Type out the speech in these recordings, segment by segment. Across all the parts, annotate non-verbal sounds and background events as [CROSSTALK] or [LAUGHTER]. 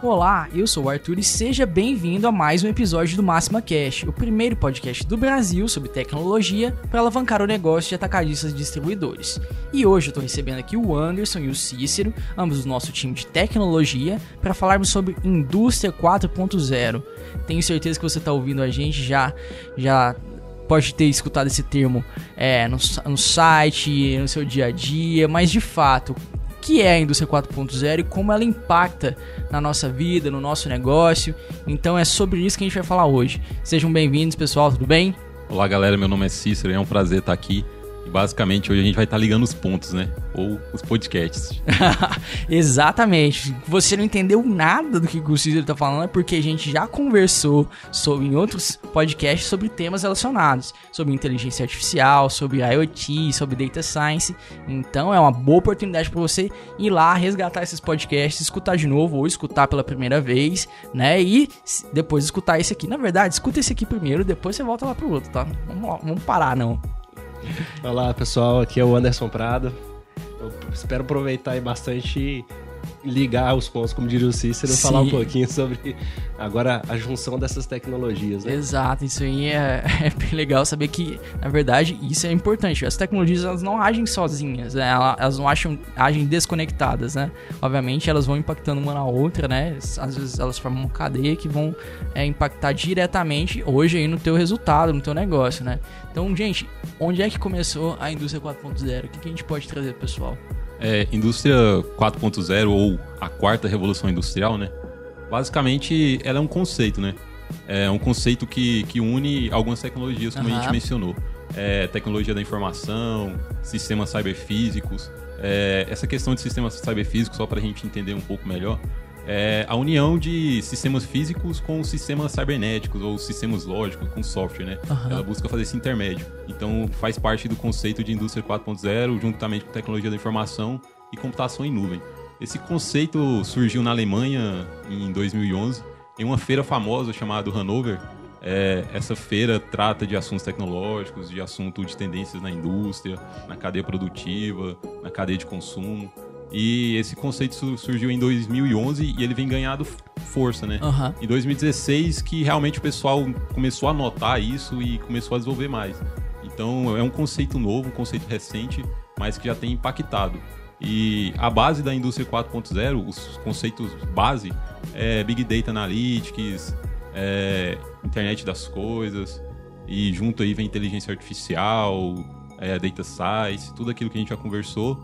Olá, eu sou o Arthur e seja bem-vindo a mais um episódio do Máxima Cash, o primeiro podcast do Brasil sobre tecnologia para alavancar o negócio de atacadistas e distribuidores. E hoje eu estou recebendo aqui o Anderson e o Cícero, ambos do nosso time de tecnologia, para falarmos sobre indústria 4.0. Tenho certeza que você está ouvindo a gente já já pode ter escutado esse termo é, no, no site, no seu dia a dia, mas de fato, que é a indústria 4.0 e como ela impacta na nossa vida, no nosso negócio. Então é sobre isso que a gente vai falar hoje. Sejam bem-vindos, pessoal, tudo bem? Olá, galera. Meu nome é Cícero e é um prazer estar aqui basicamente hoje a gente vai estar ligando os pontos, né? Ou os podcasts. [LAUGHS] Exatamente. Você não entendeu nada do que o Cícero está falando, é porque a gente já conversou sobre, em outros podcasts sobre temas relacionados. Sobre inteligência artificial, sobre IoT, sobre data science. Então é uma boa oportunidade para você ir lá, resgatar esses podcasts, escutar de novo ou escutar pela primeira vez, né? E depois escutar esse aqui. Na verdade, escuta esse aqui primeiro, depois você volta lá pro outro, tá? Vamos, vamos parar, não. Olá pessoal, aqui é o Anderson Prado. Eu espero aproveitar aí bastante ligar os pontos, como diria o Cícero, Sim. falar um pouquinho sobre agora a junção dessas tecnologias. Né? Exato, isso aí é, [LAUGHS] é, bem legal saber que, na verdade, isso é importante. As tecnologias elas não agem sozinhas, né? elas não acham, agem desconectadas, né? Obviamente elas vão impactando uma na outra, né? Às vezes elas formam uma cadeia que vão é, impactar diretamente hoje aí no teu resultado, no teu negócio, né? Então, gente, onde é que começou a indústria 4.0? O que, que a gente pode trazer, pessoal? É, indústria 4.0 ou a quarta revolução industrial, né? Basicamente, ela é um conceito, né? É um conceito que, que une algumas tecnologias, como uhum. a gente mencionou. É, tecnologia da informação, sistemas cyberfísicos. É, essa questão de sistemas cyberfísicos, só para a gente entender um pouco melhor, é a união de sistemas físicos com sistemas cibernéticos ou sistemas lógicos com software, né? Uhum. Ela busca fazer esse intermédio. Então faz parte do conceito de indústria 4.0, juntamente com tecnologia da informação e computação em nuvem. Esse conceito surgiu na Alemanha em 2011 em uma feira famosa chamada Hanover. É, essa feira trata de assuntos tecnológicos, de assunto de tendências na indústria, na cadeia produtiva, na cadeia de consumo. E esse conceito surgiu em 2011 e ele vem ganhando força, né? Uhum. Em 2016 que realmente o pessoal começou a notar isso e começou a desenvolver mais. Então é um conceito novo, um conceito recente, mas que já tem impactado. E a base da indústria 4.0, os conceitos base, é Big Data Analytics, é internet das coisas, e junto aí vem inteligência artificial, é, data science, tudo aquilo que a gente já conversou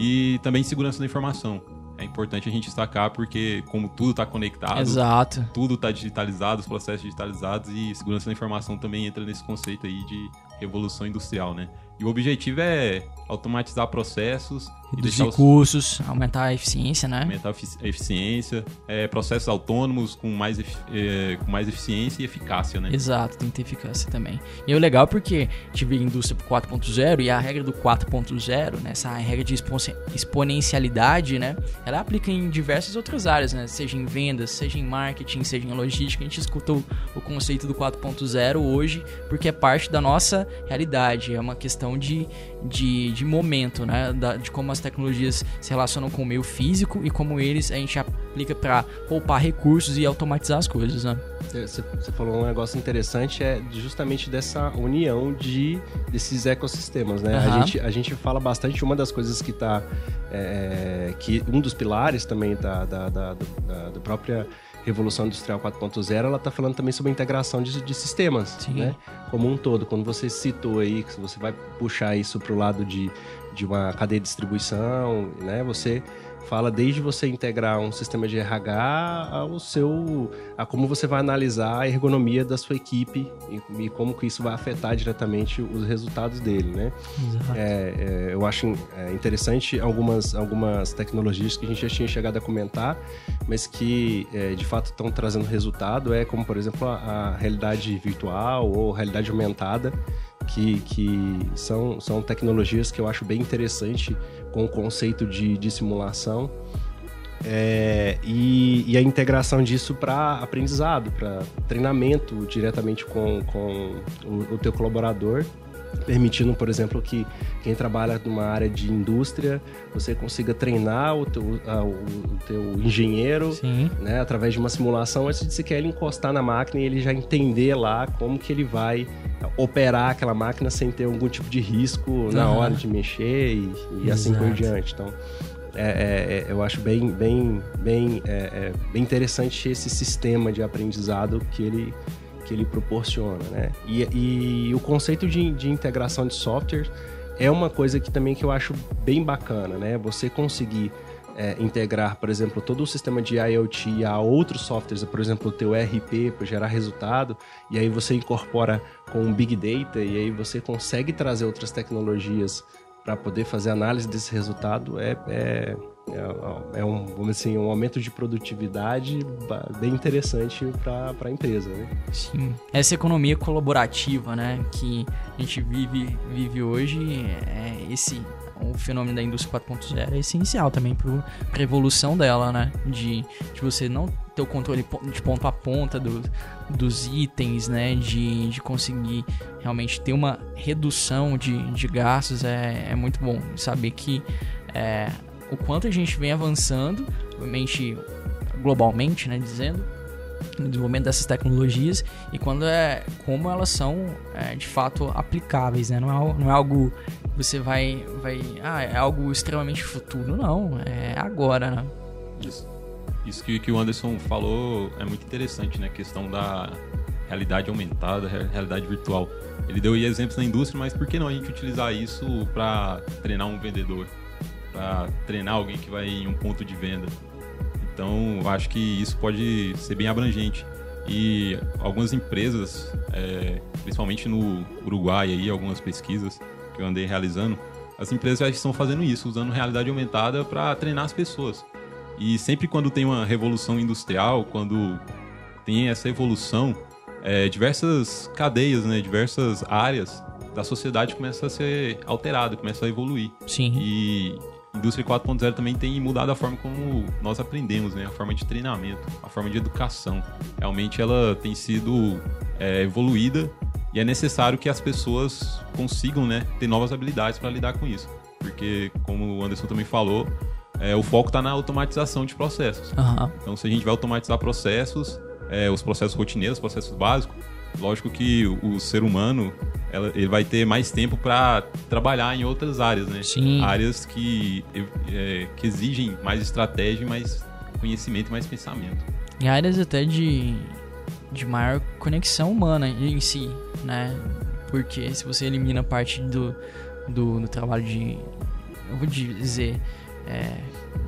e também segurança da informação. É importante a gente destacar porque, como tudo está conectado, Exato. tudo está digitalizado, os processos digitalizados e segurança da informação também entra nesse conceito aí de revolução industrial, né? E o objetivo é automatizar processos. Reduzir os... custos, aumentar a eficiência, né? Aumentar a eficiência, é, processos autônomos com mais, é, com mais eficiência e eficácia, né? Exato, tem que ter eficácia também. E é legal porque tive indústria 4.0 e a regra do 4.0, né, essa regra de exponencialidade, né? Ela aplica em diversas outras áreas, né? Seja em vendas, seja em marketing, seja em logística. A gente escutou o conceito do 4.0 hoje porque é parte da nossa realidade. É uma questão de, de, de momento, né? Da, de como as tecnologias se relacionam com o meio físico e como eles a gente aplica para poupar recursos e automatizar as coisas, né? Você, você falou um negócio interessante, é justamente dessa união de, desses ecossistemas, né? Uhum. A, gente, a gente fala bastante, uma das coisas que está... É, que um dos pilares também da, da, da, da, da própria Revolução Industrial 4.0, ela está falando também sobre a integração de, de sistemas, Sim. né? Como um todo. Quando você citou aí, que você vai puxar isso para o lado de, de uma cadeia de distribuição, né? Você fala desde você integrar um sistema de RH ao seu a como você vai analisar a ergonomia da sua equipe e, e como que isso vai afetar diretamente os resultados dele, né? É, é, eu acho é, interessante algumas algumas tecnologias que a gente já tinha chegado a comentar, mas que é, de fato estão trazendo resultado é como por exemplo a, a realidade virtual ou realidade aumentada que, que são, são tecnologias que eu acho bem interessante com o conceito de, de simulação. É, e, e, a integração disso para aprendizado, para treinamento diretamente com, com o, o, teu colaborador permitindo, por exemplo, que quem trabalha numa área de indústria, você consiga treinar o teu, o, teu engenheiro, né, através de uma simulação, antes de sequer ele encostar na máquina e ele já entender lá como que ele vai operar aquela máquina sem ter algum tipo de risco uhum. na hora de mexer e, e assim por diante. Então, é, é, é, eu acho bem, bem, bem, é, é, bem interessante esse sistema de aprendizado que ele, que ele proporciona, né? E, e o conceito de, de integração de software é uma coisa que também que eu acho bem bacana, né? Você conseguir é, integrar, por exemplo, todo o sistema de IoT a outros softwares, por exemplo, o teu ERP para gerar resultado, e aí você incorpora com Big Data e aí você consegue trazer outras tecnologias para poder fazer análise desse resultado é, é é, é um, vamos assim, um aumento de produtividade bem interessante para a empresa, né? Sim. Essa economia colaborativa, né, que a gente vive, vive hoje, é esse o fenômeno da indústria 4.0 é essencial também para a evolução dela, né? De, de você não ter o controle de ponta a ponta do, dos itens, né? De, de conseguir realmente ter uma redução de, de gastos é, é muito bom. Saber que é, o quanto a gente vem avançando, obviamente globalmente, né, dizendo, no desenvolvimento dessas tecnologias e quando é como elas são é, de fato aplicáveis, né? Não é, não é algo você vai vai ah, é algo extremamente futuro, não, é agora, né? Isso. Isso que, que o Anderson falou é muito interessante, né? A questão da realidade aumentada, realidade virtual. Ele deu exemplos na indústria, mas por que não a gente utilizar isso para treinar um vendedor? Para treinar alguém que vai em um ponto de venda. Então, acho que isso pode ser bem abrangente. E algumas empresas, é, principalmente no Uruguai, aí, algumas pesquisas que eu andei realizando, as empresas já estão fazendo isso, usando realidade aumentada para treinar as pessoas. E sempre quando tem uma revolução industrial, quando tem essa evolução, é, diversas cadeias, né, diversas áreas da sociedade começam a ser alterada, começam a evoluir. Sim. E indústria 4.0 também tem mudado a forma como nós aprendemos, né? A forma de treinamento, a forma de educação. Realmente ela tem sido é, evoluída e é necessário que as pessoas consigam, né, ter novas habilidades para lidar com isso. Porque, como o Anderson também falou, é, o foco está na automatização de processos. Uhum. Então, se a gente vai automatizar processos, é, os processos rotineiros, processos básicos, lógico que o, o ser humano ela, ele vai ter mais tempo para trabalhar em outras áreas, né? Sim. Áreas que, é, que exigem mais estratégia, mais conhecimento, mais pensamento. Em áreas até de, de maior conexão humana em si, né? Porque se você elimina parte do, do, do trabalho de, eu vou dizer, é,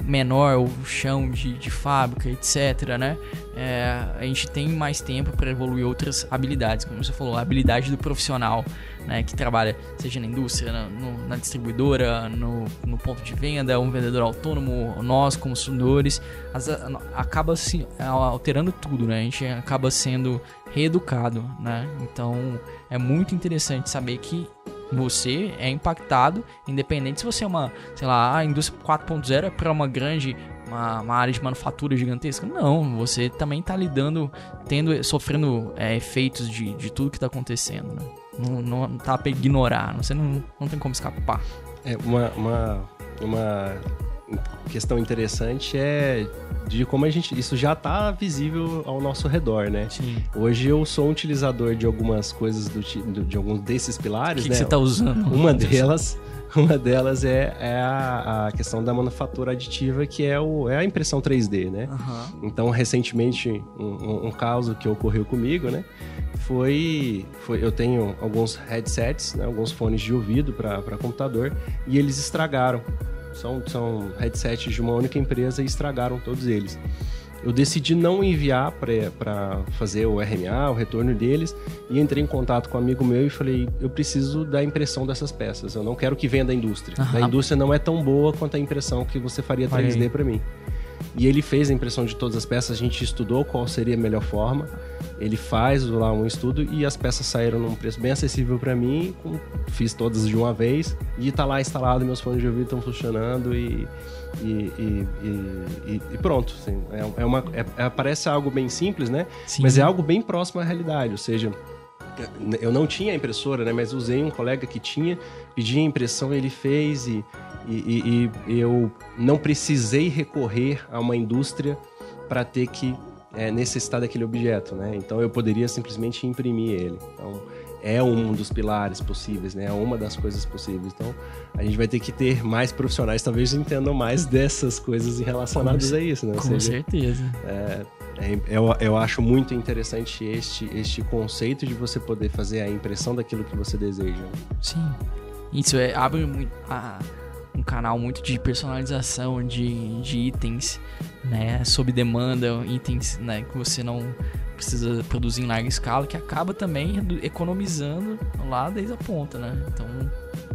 menor, o chão de, de fábrica, etc, né? É, a gente tem mais tempo para evoluir outras habilidades, como você falou, a habilidade do profissional, né, que trabalha seja na indústria, na, no, na distribuidora, no, no, ponto de venda, um vendedor autônomo, nós como consumidores, as, acaba se alterando tudo, né? A gente acaba sendo reeducado, né? Então é muito interessante saber que você é impactado, independente se você é uma, sei lá, a indústria 4.0 é para uma grande uma, uma, área de manufatura gigantesca. Não, você também está lidando, tendo, sofrendo é, efeitos de, de tudo que está acontecendo. Né? Não, não tá para ignorar, você não, não tem como escapar. É uma, uma, uma questão interessante é de como a gente isso já está visível ao nosso redor, né? Sim. Hoje eu sou um utilizador de algumas coisas do, de alguns desses pilares, que né? Que você está usando? Uma delas, [LAUGHS] uma delas é, é a, a, questão da manufatura aditiva, que é, o, é a impressão 3D, né? Uhum. Então, recentemente, um, um, um, caso que ocorreu comigo, né? Foi, foi eu tenho alguns headsets, né? alguns fones de ouvido para computador e eles estragaram. São, são headsets de uma única empresa e estragaram todos eles. Eu decidi não enviar para fazer o RMA, o retorno deles, e entrei em contato com um amigo meu e falei: eu preciso da impressão dessas peças. Eu não quero que venha da indústria. Uhum. A indústria não é tão boa quanto a impressão que você faria 3D para mim. E ele fez a impressão de todas as peças, a gente estudou qual seria a melhor forma. Ele faz lá um estudo e as peças saíram num preço bem acessível para mim. Fiz todas de uma vez e tá lá instalado, meus fones de ouvido estão funcionando e, e, e, e, e pronto. Assim, é, uma, é, é, parece algo bem simples, né? Sim. Mas é algo bem próximo à realidade. Ou seja, eu não tinha impressora, né? Mas usei um colega que tinha, pedi a impressão, ele fez e, e, e eu não precisei recorrer a uma indústria para ter que é, necessitar daquele objeto, né? Então eu poderia simplesmente imprimir ele. Então é um dos pilares possíveis, né? É uma das coisas possíveis. Então a gente vai ter que ter mais profissionais, talvez entendam mais dessas coisas relacionadas com, a isso, né? Com seja, certeza. É, é, eu, eu acho muito interessante este, este conceito de você poder fazer a impressão daquilo que você deseja. Sim. Isso é, abre muito, a, um canal muito de personalização de, de itens, né? Sob demanda, itens né, que você não precisa produzir em larga escala, que acaba também economizando lá desde a ponta, né? Então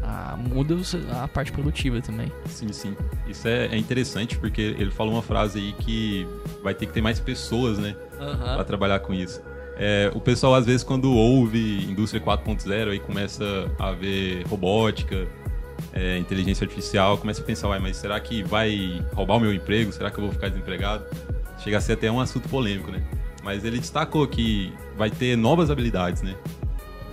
a, muda a parte produtiva também. Sim, sim. Isso é, é, interessante porque ele falou uma frase aí que vai ter que ter mais pessoas, né? Uhum. Para trabalhar com isso. É, o pessoal, às vezes, quando ouve indústria 4.0 aí começa a ver robótica, é, inteligência artificial, começa a pensar, Uai, mas será que vai roubar o meu emprego? Será que eu vou ficar desempregado? Chega a ser até um assunto polêmico, né? Mas ele destacou que vai ter novas habilidades, né?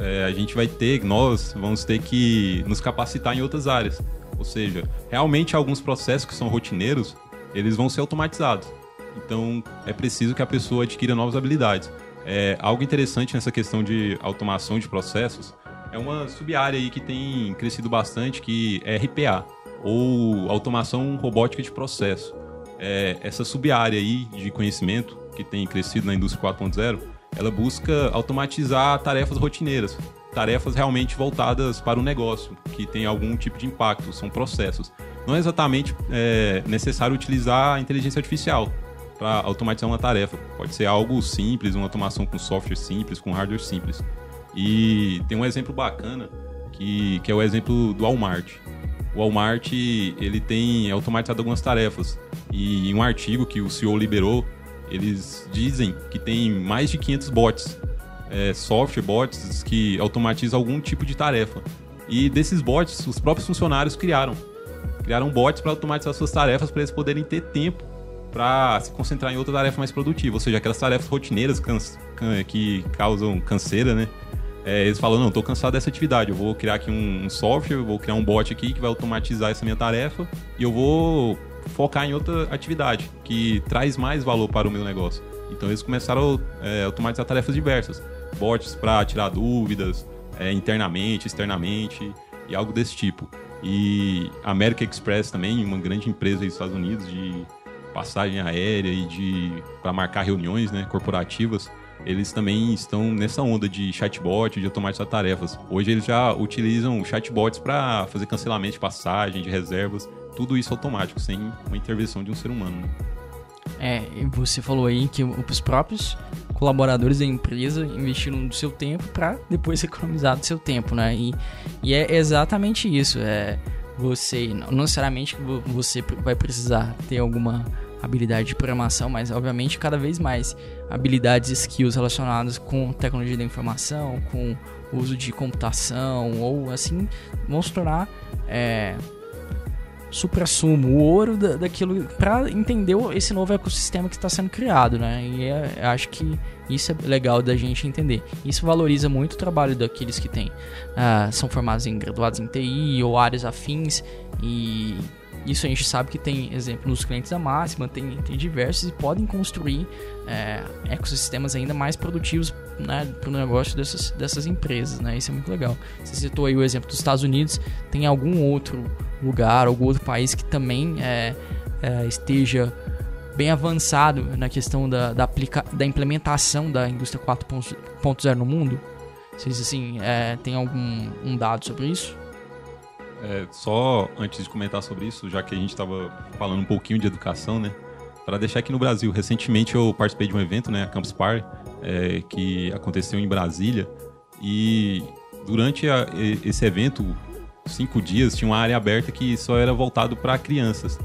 É, a gente vai ter, nós vamos ter que nos capacitar em outras áreas. Ou seja, realmente alguns processos que são rotineiros, eles vão ser automatizados. Então, é preciso que a pessoa adquira novas habilidades. É, algo interessante nessa questão de automação de processos é uma sub-área aí que tem crescido bastante, que é RPA, ou Automação Robótica de Processo. É, essa sub-área aí de conhecimento, que tem crescido na indústria 4.0, ela busca automatizar tarefas rotineiras, tarefas realmente voltadas para o negócio, que tem algum tipo de impacto, são processos. Não é exatamente é, necessário utilizar a inteligência artificial para automatizar uma tarefa. Pode ser algo simples, uma automação com software simples, com hardware simples. E tem um exemplo bacana que, que é o exemplo do Walmart. O Walmart ele tem automatizado algumas tarefas e em um artigo que o CEO liberou eles dizem que tem mais de 500 bots, é, software bots que automatizam algum tipo de tarefa. E desses bots, os próprios funcionários criaram. Criaram bots para automatizar suas tarefas para eles poderem ter tempo para se concentrar em outra tarefa mais produtiva. Ou seja, aquelas tarefas rotineiras que causam canseira, né? É, eles falam, não, estou cansado dessa atividade, eu vou criar aqui um, um software, vou criar um bot aqui que vai automatizar essa minha tarefa e eu vou focar em outra atividade que traz mais valor para o meu negócio. Então eles começaram a é, automatizar tarefas diversas, bots para tirar dúvidas é, internamente, externamente e algo desse tipo. E a American Express também, uma grande empresa dos Estados Unidos de passagem aérea e de para marcar reuniões, né, corporativas, eles também estão nessa onda de chatbot, de automatizar tarefas. Hoje eles já utilizam chatbots para fazer cancelamento de passagem, de reservas tudo isso automático, sem uma intervenção de um ser humano. Né? É, você falou aí que os próprios colaboradores da empresa investiram do seu tempo para depois economizar do seu tempo, né? E, e é exatamente isso. É, você, não necessariamente você vai precisar ter alguma habilidade de programação, mas obviamente cada vez mais habilidades e skills relacionadas com tecnologia da informação, com uso de computação ou assim vão se tornar é, supra-sumo, o ouro da, daquilo para entender esse novo ecossistema que está sendo criado, né? E é, acho que isso é legal da gente entender. Isso valoriza muito o trabalho daqueles que têm, uh, são formados em graduados em TI ou áreas afins e isso a gente sabe que tem exemplo nos clientes da Máxima, tem, tem diversos e podem construir é, ecossistemas ainda mais produtivos né, para o negócio dessas, dessas empresas. Né? Isso é muito legal. Você citou aí o exemplo dos Estados Unidos, tem algum outro lugar, algum outro país que também é, é, esteja bem avançado na questão da, da, aplica da implementação da indústria 4.0 no mundo? Vocês assim, é, tem algum um dado sobre isso? É, só antes de comentar sobre isso, já que a gente estava falando um pouquinho de educação, né? Para deixar aqui no Brasil, recentemente eu participei de um evento, né, a Campus Party, é, que aconteceu em Brasília, e durante a, esse evento, cinco dias, tinha uma área aberta que só era voltado para crianças.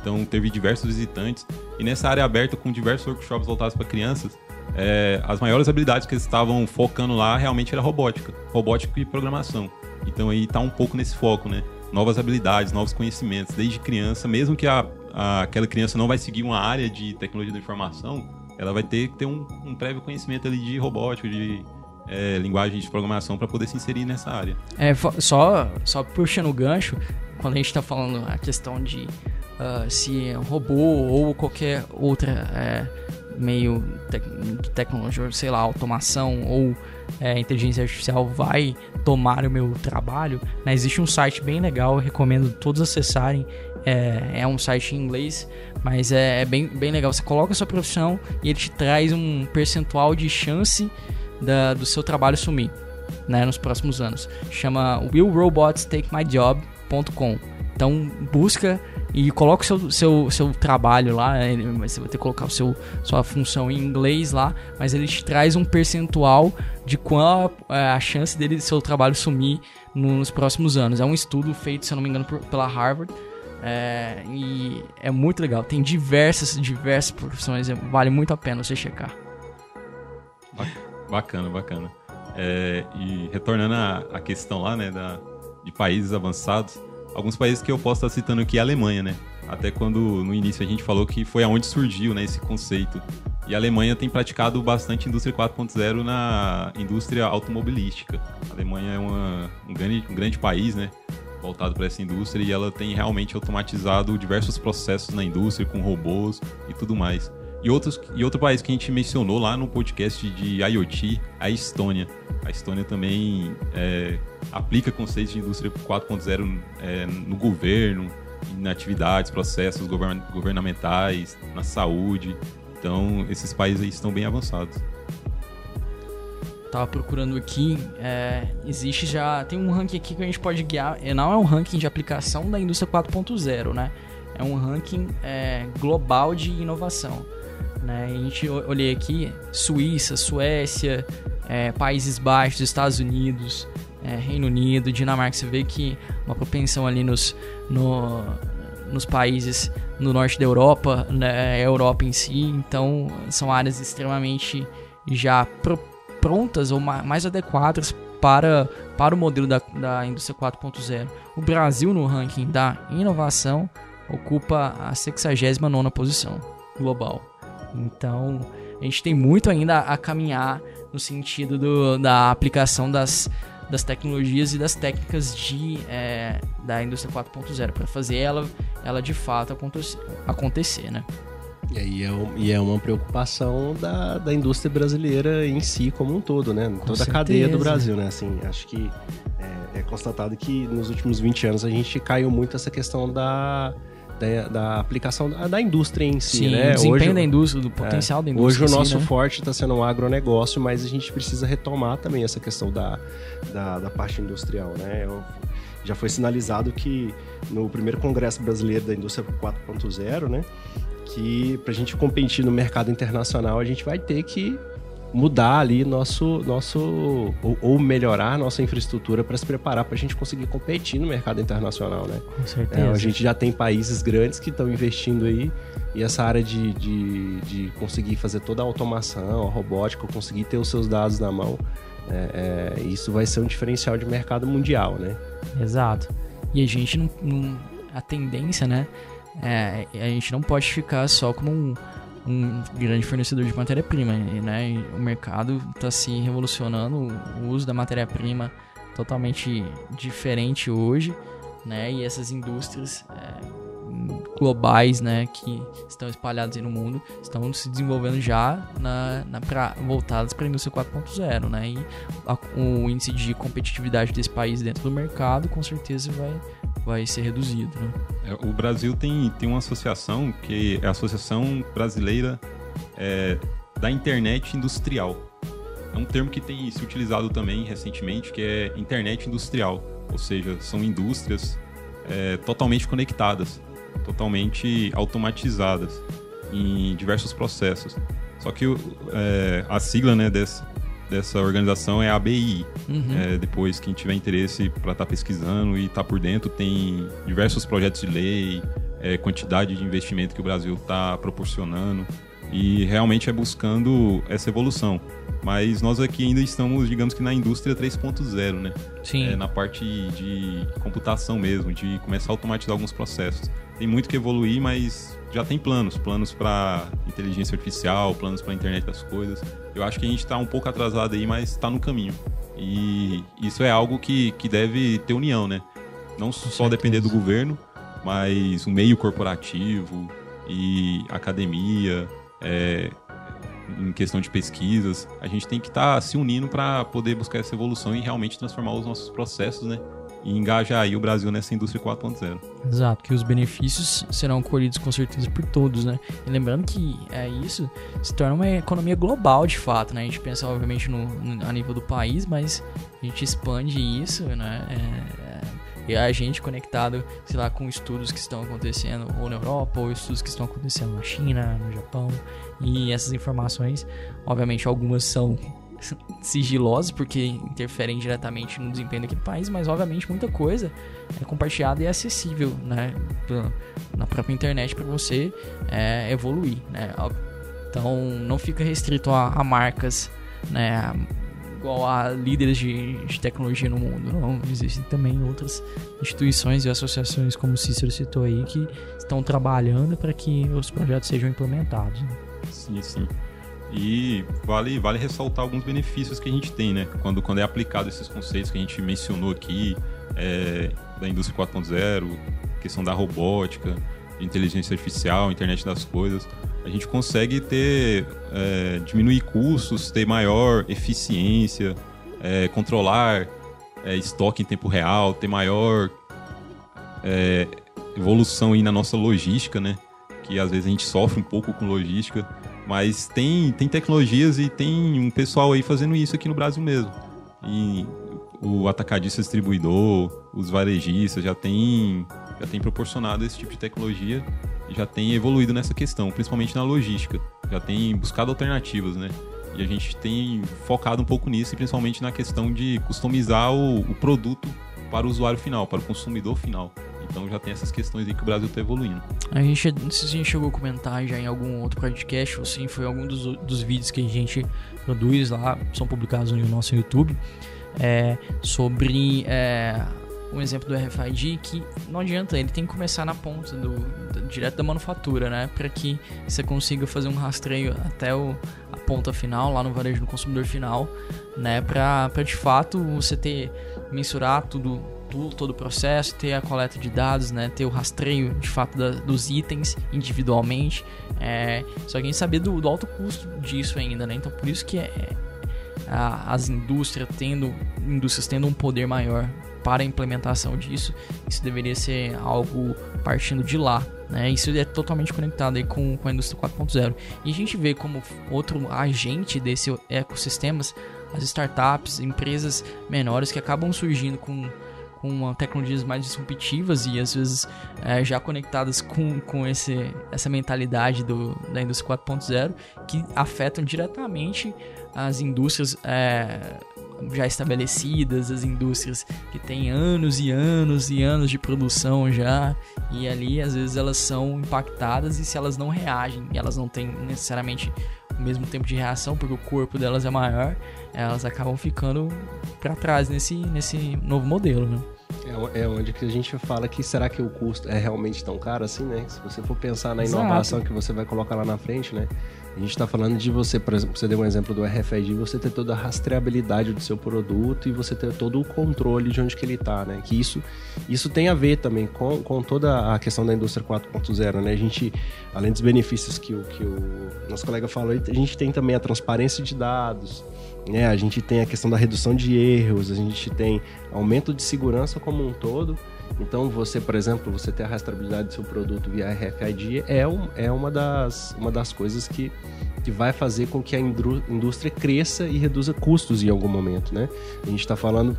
Então teve diversos visitantes, e nessa área aberta, com diversos workshops voltados para crianças, é, as maiores habilidades que eles estavam focando lá realmente era robótica, robótica e programação. Então aí está um pouco nesse foco, né? Novas habilidades, novos conhecimentos, desde criança, mesmo que a, a, aquela criança não vai seguir uma área de tecnologia da informação, ela vai ter que ter um, um prévio conhecimento ali de robótica, de, é, linguagem de programação para poder se inserir nessa área. É, só, só puxando o gancho, quando a gente está falando a questão de uh, se é um robô ou qualquer outra meio de tecnologia, sei lá, automação ou é, inteligência artificial vai tomar o meu trabalho, né? existe um site bem legal, recomendo todos acessarem. É, é um site em inglês, mas é, é, bem, bem legal. Você coloca a sua profissão e ele te traz um percentual de chance da, do seu trabalho sumir né, nos próximos anos. Chama willrobotstakemyjob.com. Então busca e coloca o seu, seu, seu trabalho lá, né, você vai ter que colocar o seu, sua função em inglês lá, mas ele te traz um percentual de qual é a chance dele seu trabalho sumir nos próximos anos. É um estudo feito, se eu não me engano, por, pela Harvard. É, e é muito legal. Tem diversas, diversas profissões. É, vale muito a pena você checar. Bacana, bacana. É, e retornando à, questão lá, né, da, de países avançados, alguns países que eu posso estar citando aqui é a Alemanha, né? Até quando no início a gente falou que foi aonde surgiu né, esse conceito. E a Alemanha tem praticado bastante indústria 4.0 na indústria automobilística. A Alemanha é uma, um, grande, um grande país, né? Voltado para essa indústria e ela tem realmente automatizado diversos processos na indústria com robôs e tudo mais. E, outros, e outro país que a gente mencionou lá no podcast de IoT, a Estônia. A Estônia também é, aplica conceitos de indústria 4.0 é, no governo, em atividades, processos govern governamentais, na saúde. Então, esses países aí estão bem avançados. Tava procurando aqui, é, existe já, tem um ranking aqui que a gente pode guiar, é, não é um ranking de aplicação da indústria 4.0, né? É um ranking é, global de inovação. Né? A gente olhei aqui, Suíça, Suécia, é, Países Baixos, Estados Unidos, é, Reino Unido, Dinamarca, você vê que uma propensão ali nos, no, nos países no norte da Europa, né, Europa em si, então são áreas extremamente já pro, prontas ou mais adequadas para, para o modelo da, da indústria 4.0. O Brasil no ranking da inovação ocupa a 69ª posição global. Então, a gente tem muito ainda a caminhar no sentido do, da aplicação das, das tecnologias e das técnicas de, é, da indústria 4.0 para fazer ela, ela de fato acontecer, acontecer né? E é, e é uma preocupação da, da indústria brasileira em si como um todo, né? Com Toda certeza. a cadeia do Brasil, né? Assim, acho que é, é constatado que nos últimos 20 anos a gente caiu muito essa questão da da, da aplicação da, da, indústria em si, Sim, né? Desempenho hoje, da indústria, do potencial é, da indústria. Hoje o nosso si, né? forte está sendo o agronegócio, mas a gente precisa retomar também essa questão da, da, da parte industrial, né? Eu, já foi sinalizado que no primeiro Congresso Brasileiro da Indústria 4.0, né? Que para a gente competir no mercado internacional, a gente vai ter que mudar ali nosso, nosso ou, ou melhorar nossa infraestrutura para se preparar para a gente conseguir competir no mercado internacional, né? Com certeza. É, a gente já tem países grandes que estão investindo aí e essa área de, de, de, conseguir fazer toda a automação, a robótica, conseguir ter os seus dados na mão, é, é, isso vai ser um diferencial de mercado mundial, né? Exato. E a gente não, não a tendência, né? É, a gente não pode ficar só como um um grande fornecedor de matéria-prima, né? o mercado está se revolucionando, o uso da matéria-prima totalmente diferente hoje, né? E essas indústrias é, globais, né, que estão espalhadas no mundo, estão se desenvolvendo já na, na pra, voltadas para a indústria 4.0, né? E a, o índice de competitividade desse país dentro do mercado, com certeza vai vai ser reduzido. Né? É, o Brasil tem, tem uma associação que é a Associação Brasileira é, da Internet Industrial. É um termo que tem se utilizado também recentemente, que é internet industrial, ou seja, são indústrias é, totalmente conectadas, totalmente automatizadas em diversos processos. Só que é, a sigla né, dessa, dessa organização é a ABI. Uhum. É, depois, quem tiver interesse para estar tá pesquisando e estar tá por dentro, tem diversos projetos de lei, é, quantidade de investimento que o Brasil está proporcionando e realmente é buscando essa evolução. Mas nós aqui ainda estamos, digamos que na indústria 3.0, né? Sim. É, na parte de computação mesmo, de começar a automatizar alguns processos. Tem muito que evoluir, mas já tem planos, planos para inteligência artificial, planos para internet das coisas. Eu acho que a gente está um pouco atrasado aí, mas está no caminho. E isso é algo que, que deve ter união, né? Não só depender do governo, mas o meio corporativo e academia, é, em questão de pesquisas, a gente tem que estar tá se unindo para poder buscar essa evolução e realmente transformar os nossos processos, né? E engajar aí o Brasil nessa indústria 4.0. Exato, que os benefícios serão colhidos com certeza por todos, né? E lembrando que é isso se torna uma economia global de fato, né? A gente pensa obviamente no, no a nível do país, mas a gente expande isso, né? É, é e a gente conectado, sei lá, com estudos que estão acontecendo ou na Europa, ou estudos que estão acontecendo na China, no Japão. E essas informações, obviamente, algumas são sigilosas porque interferem diretamente no desempenho daquele país, mas obviamente muita coisa é compartilhada e acessível, né, na própria internet para você é, evoluir, né. Então não fica restrito a, a marcas, né, igual a líderes de, de, tecnologia no mundo. Não, existem também outras instituições e associações, como o Cícero citou aí, que estão trabalhando para que os projetos sejam implementados. Né? Sim, sim. E vale, vale ressaltar alguns benefícios que a gente tem, né? Quando, quando é aplicado esses conceitos que a gente mencionou aqui, é, da indústria 4.0, questão da robótica, inteligência artificial, internet das coisas a gente consegue ter é, diminuir custos, ter maior eficiência, é, controlar é, estoque em tempo real, ter maior é, evolução aí na nossa logística, né? Que às vezes a gente sofre um pouco com logística, mas tem, tem tecnologias e tem um pessoal aí fazendo isso aqui no Brasil mesmo. E o atacadista distribuidor, os varejistas já tem, já tem proporcionado esse tipo de tecnologia já tem evoluído nessa questão, principalmente na logística. Já tem buscado alternativas, né? E a gente tem focado um pouco nisso, e principalmente na questão de customizar o, o produto para o usuário final, para o consumidor final. Então já tem essas questões aí que o Brasil está evoluindo. A gente, se a gente chegou a comentar já em algum outro podcast, ou sim, foi algum dos, dos vídeos que a gente produz lá, são publicados no nosso YouTube, é, sobre é, um exemplo do RFID que não adianta, ele tem que começar na ponta do, do direto da manufatura, né, para que você consiga fazer um rastreio até o, a ponta final lá no varejo do consumidor final, né, para de fato você ter mensurar tudo, todo o processo, ter a coleta de dados, né, ter o rastreio de fato da, dos itens individualmente, é, só que a gente do, do alto custo disso ainda, né, então por isso que é, é as indústrias tendo indústrias tendo um poder maior para a implementação disso, isso deveria ser algo partindo de lá. Né? Isso é totalmente conectado aí com, com a indústria 4.0. E a gente vê como outro agente desse ecossistemas as startups, empresas menores que acabam surgindo com com tecnologias mais disruptivas e às vezes é, já conectadas com, com esse, essa mentalidade do, da indústria 4.0 que afetam diretamente as indústrias é, já estabelecidas, as indústrias que têm anos e anos e anos de produção já, e ali às vezes elas são impactadas e se elas não reagem, elas não têm necessariamente o mesmo tempo de reação, porque o corpo delas é maior, elas acabam ficando para trás nesse, nesse novo modelo, né? É, é onde que a gente fala que será que o custo é realmente tão caro assim, né? Se você for pensar na inovação Exato. que você vai colocar lá na frente, né? A gente está falando de você, por exemplo, você deu um exemplo do RFID, você ter toda a rastreabilidade do seu produto e você ter todo o controle de onde que ele está, né? Que isso, isso tem a ver também com, com toda a questão da indústria 4.0, né? A gente, além dos benefícios que o, que o nosso colega falou, a gente tem também a transparência de dados, né? A gente tem a questão da redução de erros, a gente tem aumento de segurança como um todo. Então, você, por exemplo, você ter a rastreabilidade do seu produto via RFID é, um, é uma, das, uma das coisas que, que vai fazer com que a indústria cresça e reduza custos em algum momento, né? A gente está falando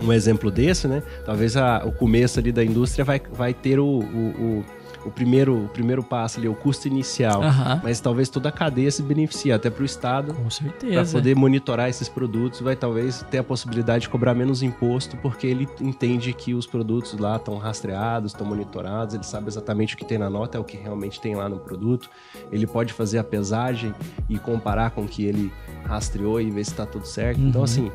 um exemplo desse, né? Talvez a, o começo ali da indústria vai, vai ter o, o, o o primeiro, o primeiro passo ali, o custo inicial. Uhum. Mas talvez toda a cadeia se beneficie, até para o Estado. Com certeza. Para poder monitorar esses produtos, vai talvez ter a possibilidade de cobrar menos imposto, porque ele entende que os produtos lá estão rastreados, estão monitorados, ele sabe exatamente o que tem na nota, é o que realmente tem lá no produto. Ele pode fazer a pesagem e comparar com o que ele rastreou e ver se está tudo certo. Então, uhum. Então, assim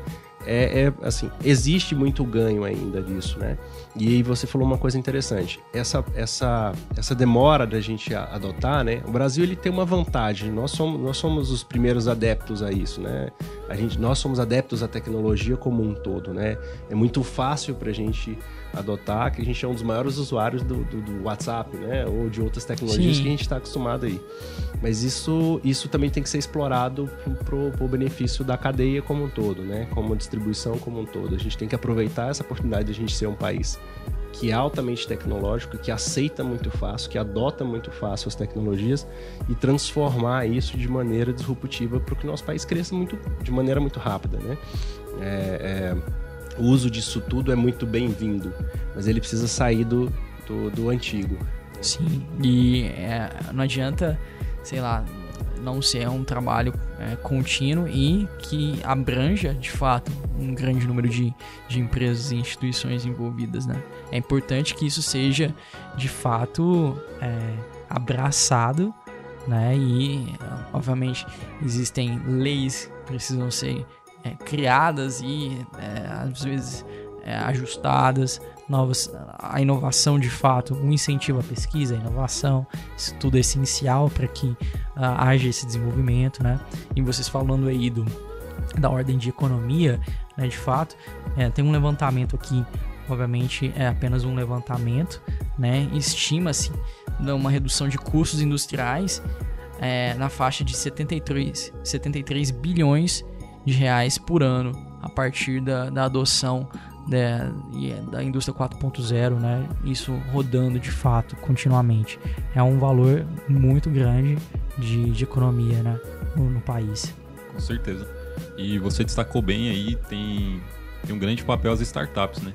é, é, assim, existe muito ganho ainda disso, né? E aí você falou uma coisa interessante. Essa, essa, essa demora da gente adotar, né? O Brasil ele tem uma vantagem. Nós somos, nós somos os primeiros adeptos a isso, né? A gente, nós somos adeptos à tecnologia como um todo, né? É muito fácil para a gente adotar, que a gente é um dos maiores usuários do, do, do WhatsApp, né? Ou de outras tecnologias Sim. que a gente está acostumado aí. Mas isso, isso também tem que ser explorado para o benefício da cadeia como um todo, né? Como distribuição como um todo. A gente tem que aproveitar essa oportunidade de a gente ser um país que é altamente tecnológico, que aceita muito fácil, que adota muito fácil as tecnologias e transformar isso de maneira disruptiva para que o nosso país cresça muito, de maneira muito rápida, né? É, é o uso disso tudo é muito bem-vindo, mas ele precisa sair do, do, do antigo. Sim, e é, não adianta, sei lá, não ser um trabalho é, contínuo e que abranja, de fato, um grande número de, de empresas e instituições envolvidas, né? É importante que isso seja, de fato, é, abraçado, né? E, obviamente, existem leis que precisam ser é, criadas e é, às vezes é, ajustadas, novas, a inovação de fato, um incentivo à pesquisa, à inovação, isso tudo é essencial para que uh, haja esse desenvolvimento, né? E vocês falando aí do, da ordem de economia, né, de fato, é, tem um levantamento aqui, obviamente é apenas um levantamento, né? Estima-se uma redução de custos industriais é, na faixa de 73, 73 bilhões de reais por ano a partir da, da adoção da, da indústria 4.0, né? Isso rodando de fato continuamente. É um valor muito grande de, de economia né? no, no país. Com certeza. E você destacou bem aí, tem, tem um grande papel as startups, né?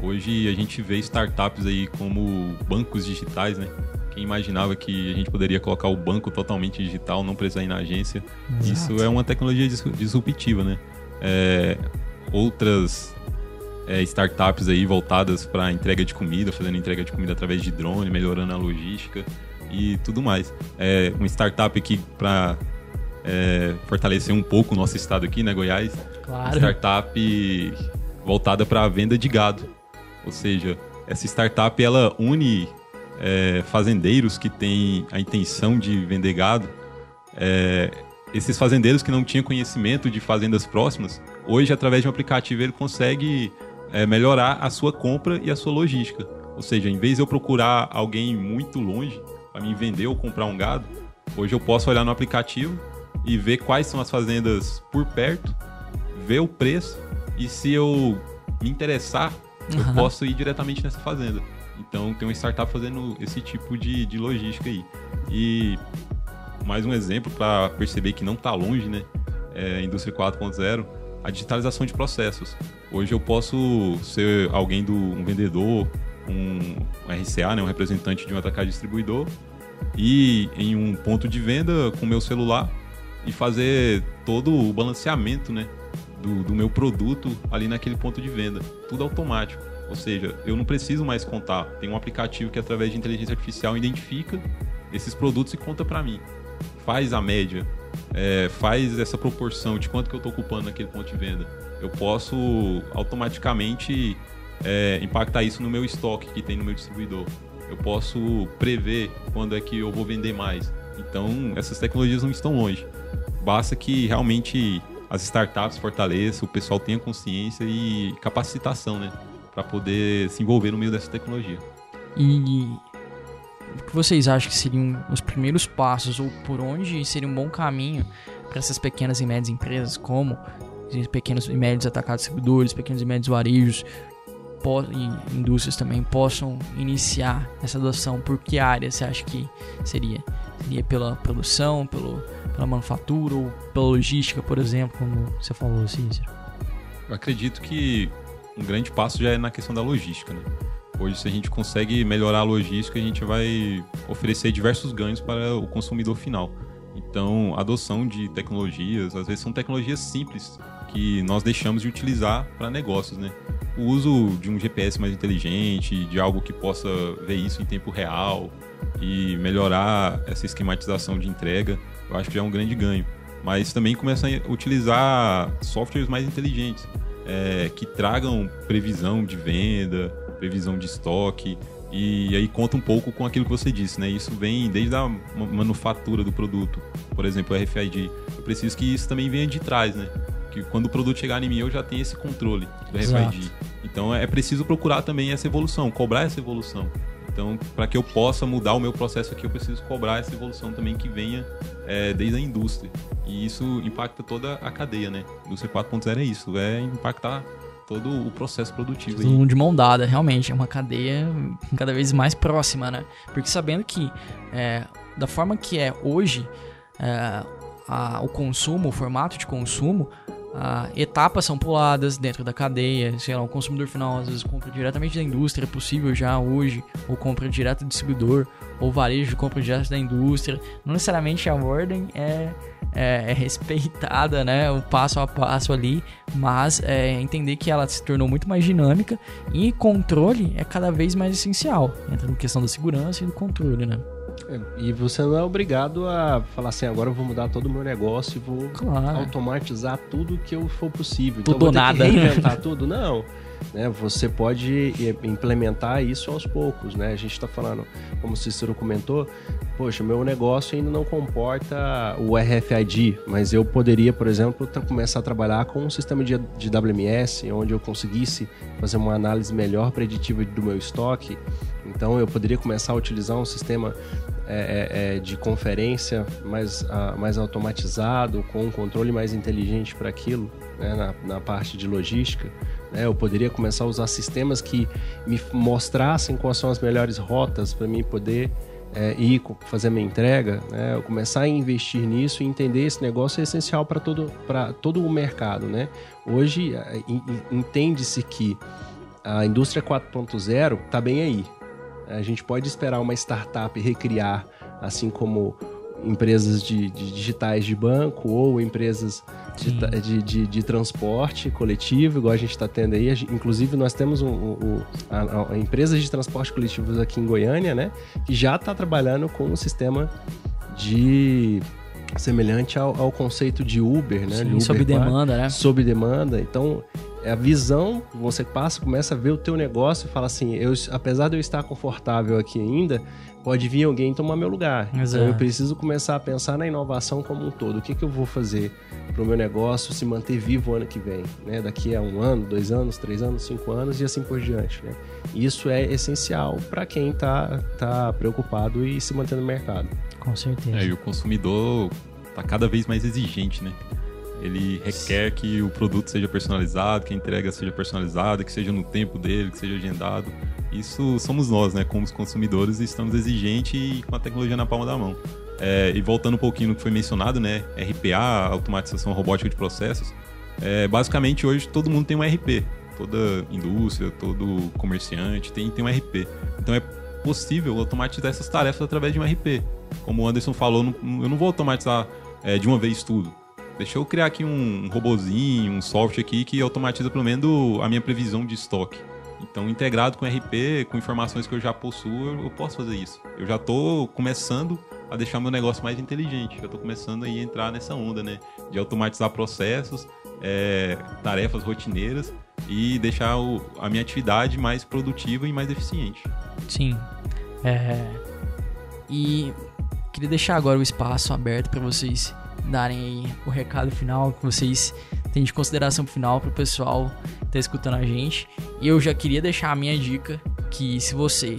Hoje a gente vê startups aí como bancos digitais, né? Quem imaginava que a gente poderia colocar o banco totalmente digital, não precisar ir na agência. Exato. Isso é uma tecnologia disruptiva, né? É, outras é, startups aí voltadas para entrega de comida, fazendo entrega de comida através de drone, melhorando a logística e tudo mais. É, uma startup aqui para é, fortalecer um pouco o nosso estado aqui, né, Goiás? Claro. Startup voltada para a venda de gado. Ou seja, essa startup ela une é, fazendeiros que têm a intenção de vender gado, é, esses fazendeiros que não tinham conhecimento de fazendas próximas, hoje, através de um aplicativo, ele consegue é, melhorar a sua compra e a sua logística. Ou seja, em vez de eu procurar alguém muito longe para me vender ou comprar um gado, hoje eu posso olhar no aplicativo e ver quais são as fazendas por perto, ver o preço e se eu me interessar, uhum. eu posso ir diretamente nessa fazenda. Então tem uma startup fazendo esse tipo de, de logística aí. E mais um exemplo para perceber que não está longe, né? É, indústria 4.0, a digitalização de processos. Hoje eu posso ser alguém do um vendedor, um, RCA, né, um representante de um atacado distribuidor, e em um ponto de venda com meu celular e fazer todo o balanceamento, né, do, do meu produto ali naquele ponto de venda, tudo automático. Ou seja, eu não preciso mais contar. Tem um aplicativo que, através de inteligência artificial, identifica esses produtos e conta para mim. Faz a média, é, faz essa proporção de quanto que eu estou ocupando naquele ponto de venda. Eu posso automaticamente é, impactar isso no meu estoque que tem no meu distribuidor. Eu posso prever quando é que eu vou vender mais. Então, essas tecnologias não estão longe. Basta que realmente as startups fortaleçam, o pessoal tenha consciência e capacitação, né? Para poder se envolver no meio dessa tecnologia. E o que vocês acham que seriam os primeiros passos ou por onde seria um bom caminho para essas pequenas e médias empresas, como pequenos e médios atacados distribuidores, pequenos e médios varejos e indústrias também possam iniciar essa adoção? Por que área você acha que seria? Seria pela produção, pelo, pela manufatura ou pela logística, por exemplo, como você falou, Cícero? Eu acredito que um grande passo já é na questão da logística, né? Hoje, se a gente consegue melhorar a logística, a gente vai oferecer diversos ganhos para o consumidor final. Então, adoção de tecnologias, às vezes são tecnologias simples que nós deixamos de utilizar para negócios, né? O uso de um GPS mais inteligente, de algo que possa ver isso em tempo real e melhorar essa esquematização de entrega, eu acho que já é um grande ganho. Mas também começa a utilizar softwares mais inteligentes, é, que tragam previsão de venda, previsão de estoque, e aí conta um pouco com aquilo que você disse, né? Isso vem desde a manufatura do produto. Por exemplo, o RFID. Eu preciso que isso também venha de trás, né? Que quando o produto chegar em mim, eu já tenho esse controle do RFID. Exato. Então é preciso procurar também essa evolução, cobrar essa evolução. Então, para que eu possa mudar o meu processo aqui, eu preciso cobrar essa evolução também que venha é, desde a indústria. E isso impacta toda a cadeia, né? Indústria 4.0 é isso, é impactar todo o processo produtivo. Tudo de mão dada, realmente. É uma cadeia cada vez mais próxima, né? Porque sabendo que, é, da forma que é hoje, é, a, o consumo, o formato de consumo, ah, etapas são puladas dentro da cadeia, sei lá, o consumidor final às vezes compra diretamente da indústria, é possível já hoje, ou compra direto do distribuidor, ou varejo compra direto da indústria. Não necessariamente a ordem é, é, é respeitada, né, o passo a passo ali, mas é entender que ela se tornou muito mais dinâmica e controle é cada vez mais essencial, entra na questão da segurança e do controle, né. É, e você não é obrigado a falar assim, agora eu vou mudar todo o meu negócio e vou claro. automatizar tudo que eu for possível. Tudo então, nada. reinventar tudo? Não. Né, você pode implementar isso aos poucos, né? A gente está falando, como o Cícero comentou, poxa, meu negócio ainda não comporta o RFID, mas eu poderia, por exemplo, começar a trabalhar com um sistema de, de WMS, onde eu conseguisse fazer uma análise melhor preditiva do meu estoque. Então, eu poderia começar a utilizar um sistema é, é, é, de conferência mais, a, mais automatizado, com um controle mais inteligente para aquilo, né, na, na, parte de logística. Né, eu poderia começar a usar sistemas que me mostrassem quais são as melhores rotas para mim poder é, ir fazer minha entrega. Né, eu começar a investir nisso e entender esse negócio é essencial para todo, todo o mercado. Né? Hoje, é, entende-se que a indústria 4.0 está bem aí. A gente pode esperar uma startup recriar, assim como empresas de, de digitais de banco ou empresas de, de, de, transporte coletivo, igual a gente está tendo aí. Inclusive, nós temos um, um, a, a empresas de transporte coletivos aqui em Goiânia, né? Que já está trabalhando com um sistema de semelhante ao, ao conceito de Uber, né? Sim, Uber sob demanda, né? Sob demanda. Então, é a visão, você passa, começa a ver o teu negócio e fala assim, eu, apesar de eu estar confortável aqui ainda, pode vir alguém tomar meu lugar. Exato. Então eu preciso começar a pensar na inovação como um todo. O que, que eu vou fazer para o meu negócio se manter vivo o ano que vem, né? Daqui a um ano, dois anos, três anos, cinco anos e assim por diante, né? Isso é essencial para quem está tá preocupado e se manter no mercado. Com certeza. É, e o consumidor está cada vez mais exigente, né? Ele requer que o produto seja personalizado, que a entrega seja personalizada, que seja no tempo dele, que seja agendado. Isso somos nós, né? Como os consumidores, estamos exigentes e com a tecnologia na palma da mão. É, e voltando um pouquinho no que foi mencionado, né? RPA, automatização robótica de processos. É, basicamente, hoje todo mundo tem um RP. Toda indústria, todo comerciante tem, tem um RP. Então é possível automatizar essas tarefas através de um RP. Como o Anderson falou, eu não vou automatizar é, de uma vez tudo deixa eu criar aqui um robozinho, um software aqui que automatiza pelo menos a minha previsão de estoque. Então, integrado com RP, com informações que eu já possuo, eu posso fazer isso. Eu já estou começando a deixar meu negócio mais inteligente. Já estou começando a entrar nessa onda, né? De automatizar processos, é, tarefas rotineiras e deixar o, a minha atividade mais produtiva e mais eficiente. Sim. É... E queria deixar agora o espaço aberto para vocês darem o recado final que vocês têm de consideração final para o pessoal que tá escutando a gente. E eu já queria deixar a minha dica que se você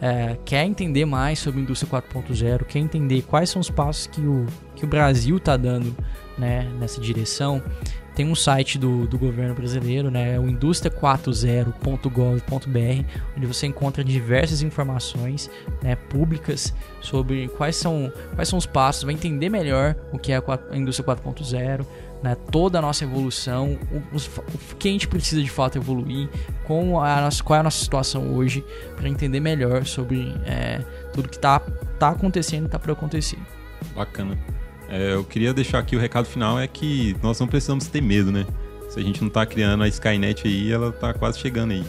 é, quer entender mais sobre a indústria 4.0, quer entender quais são os passos que o, que o Brasil está dando né, nessa direção, tem um site do, do governo brasileiro, né, o indústria40.gov.br, onde você encontra diversas informações né, públicas sobre quais são, quais são os passos, vai entender melhor o que é a, indústria 4.0, né, toda a nossa evolução, o, o, que a gente precisa de fato evoluir, como a nossa, qual é a nossa situação hoje, para entender melhor sobre é, tudo que está tá acontecendo e está para acontecer. Bacana. É, eu queria deixar aqui o recado final é que nós não precisamos ter medo, né? Se a gente não está criando a Skynet aí, ela está quase chegando aí.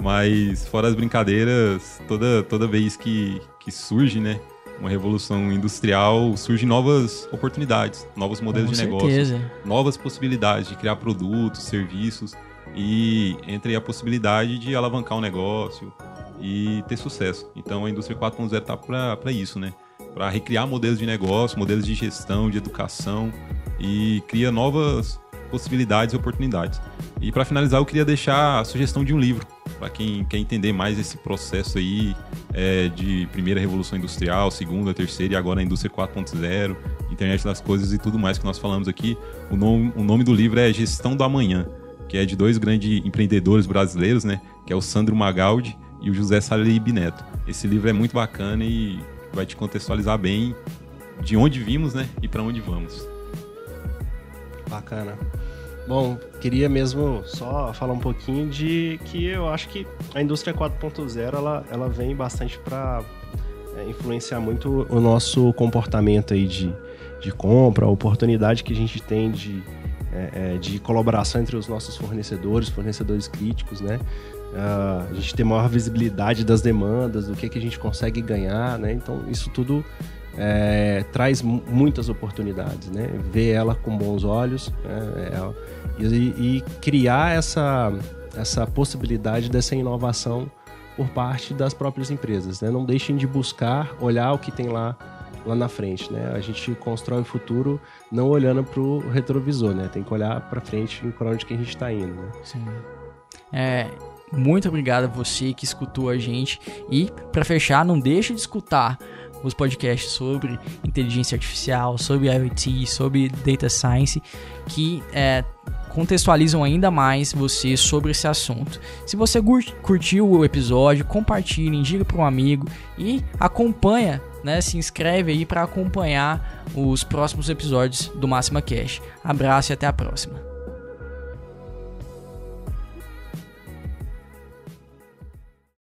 Mas fora as brincadeiras, toda, toda vez que, que surge, né, uma revolução industrial, surgem novas oportunidades, novos modelos Com de negócio, novas possibilidades de criar produtos, serviços e entre a possibilidade de alavancar um negócio e ter sucesso. Então a indústria 4.0 está para isso, né? Para recriar modelos de negócio, modelos de gestão, de educação e cria novas possibilidades e oportunidades. E para finalizar, eu queria deixar a sugestão de um livro para quem quer entender mais esse processo aí é, de primeira revolução industrial, segunda, terceira e agora a indústria 4.0, internet das coisas e tudo mais que nós falamos aqui. O nome, o nome do livro é Gestão do Amanhã, que é de dois grandes empreendedores brasileiros, né? Que é o Sandro Magaldi e o José Salib Neto. Esse livro é muito bacana e vai te contextualizar bem de onde vimos, né? E para onde vamos. Bacana. Bom, queria mesmo só falar um pouquinho de que eu acho que a indústria 4.0 ela, ela vem bastante para é, influenciar muito o nosso comportamento aí de, de compra, a oportunidade que a gente tem de, é, é de colaboração entre os nossos fornecedores, fornecedores críticos, né? Uh, a gente tem maior visibilidade das demandas, do que, que a gente consegue ganhar, né? Então, isso tudo é, traz muitas oportunidades, né? Ver ela com bons olhos né? é, e, e, criar essa, essa possibilidade dessa inovação por parte das próprias empresas, né? Não deixem de buscar, olhar o que tem lá lá na frente, né? A gente constrói o futuro não olhando para o retrovisor, né? Tem que olhar para frente para onde que a gente está indo. Né? Sim. É, muito obrigado a você que escutou a gente e para fechar, não deixe de escutar os podcasts sobre inteligência artificial, sobre IoT, sobre data science, que é, contextualizam ainda mais você sobre esse assunto. Se você curtiu o episódio, compartilhe, indica para um amigo e acompanha, né, se inscreve aí para acompanhar os próximos episódios do Máxima Cash. Abraço e até a próxima.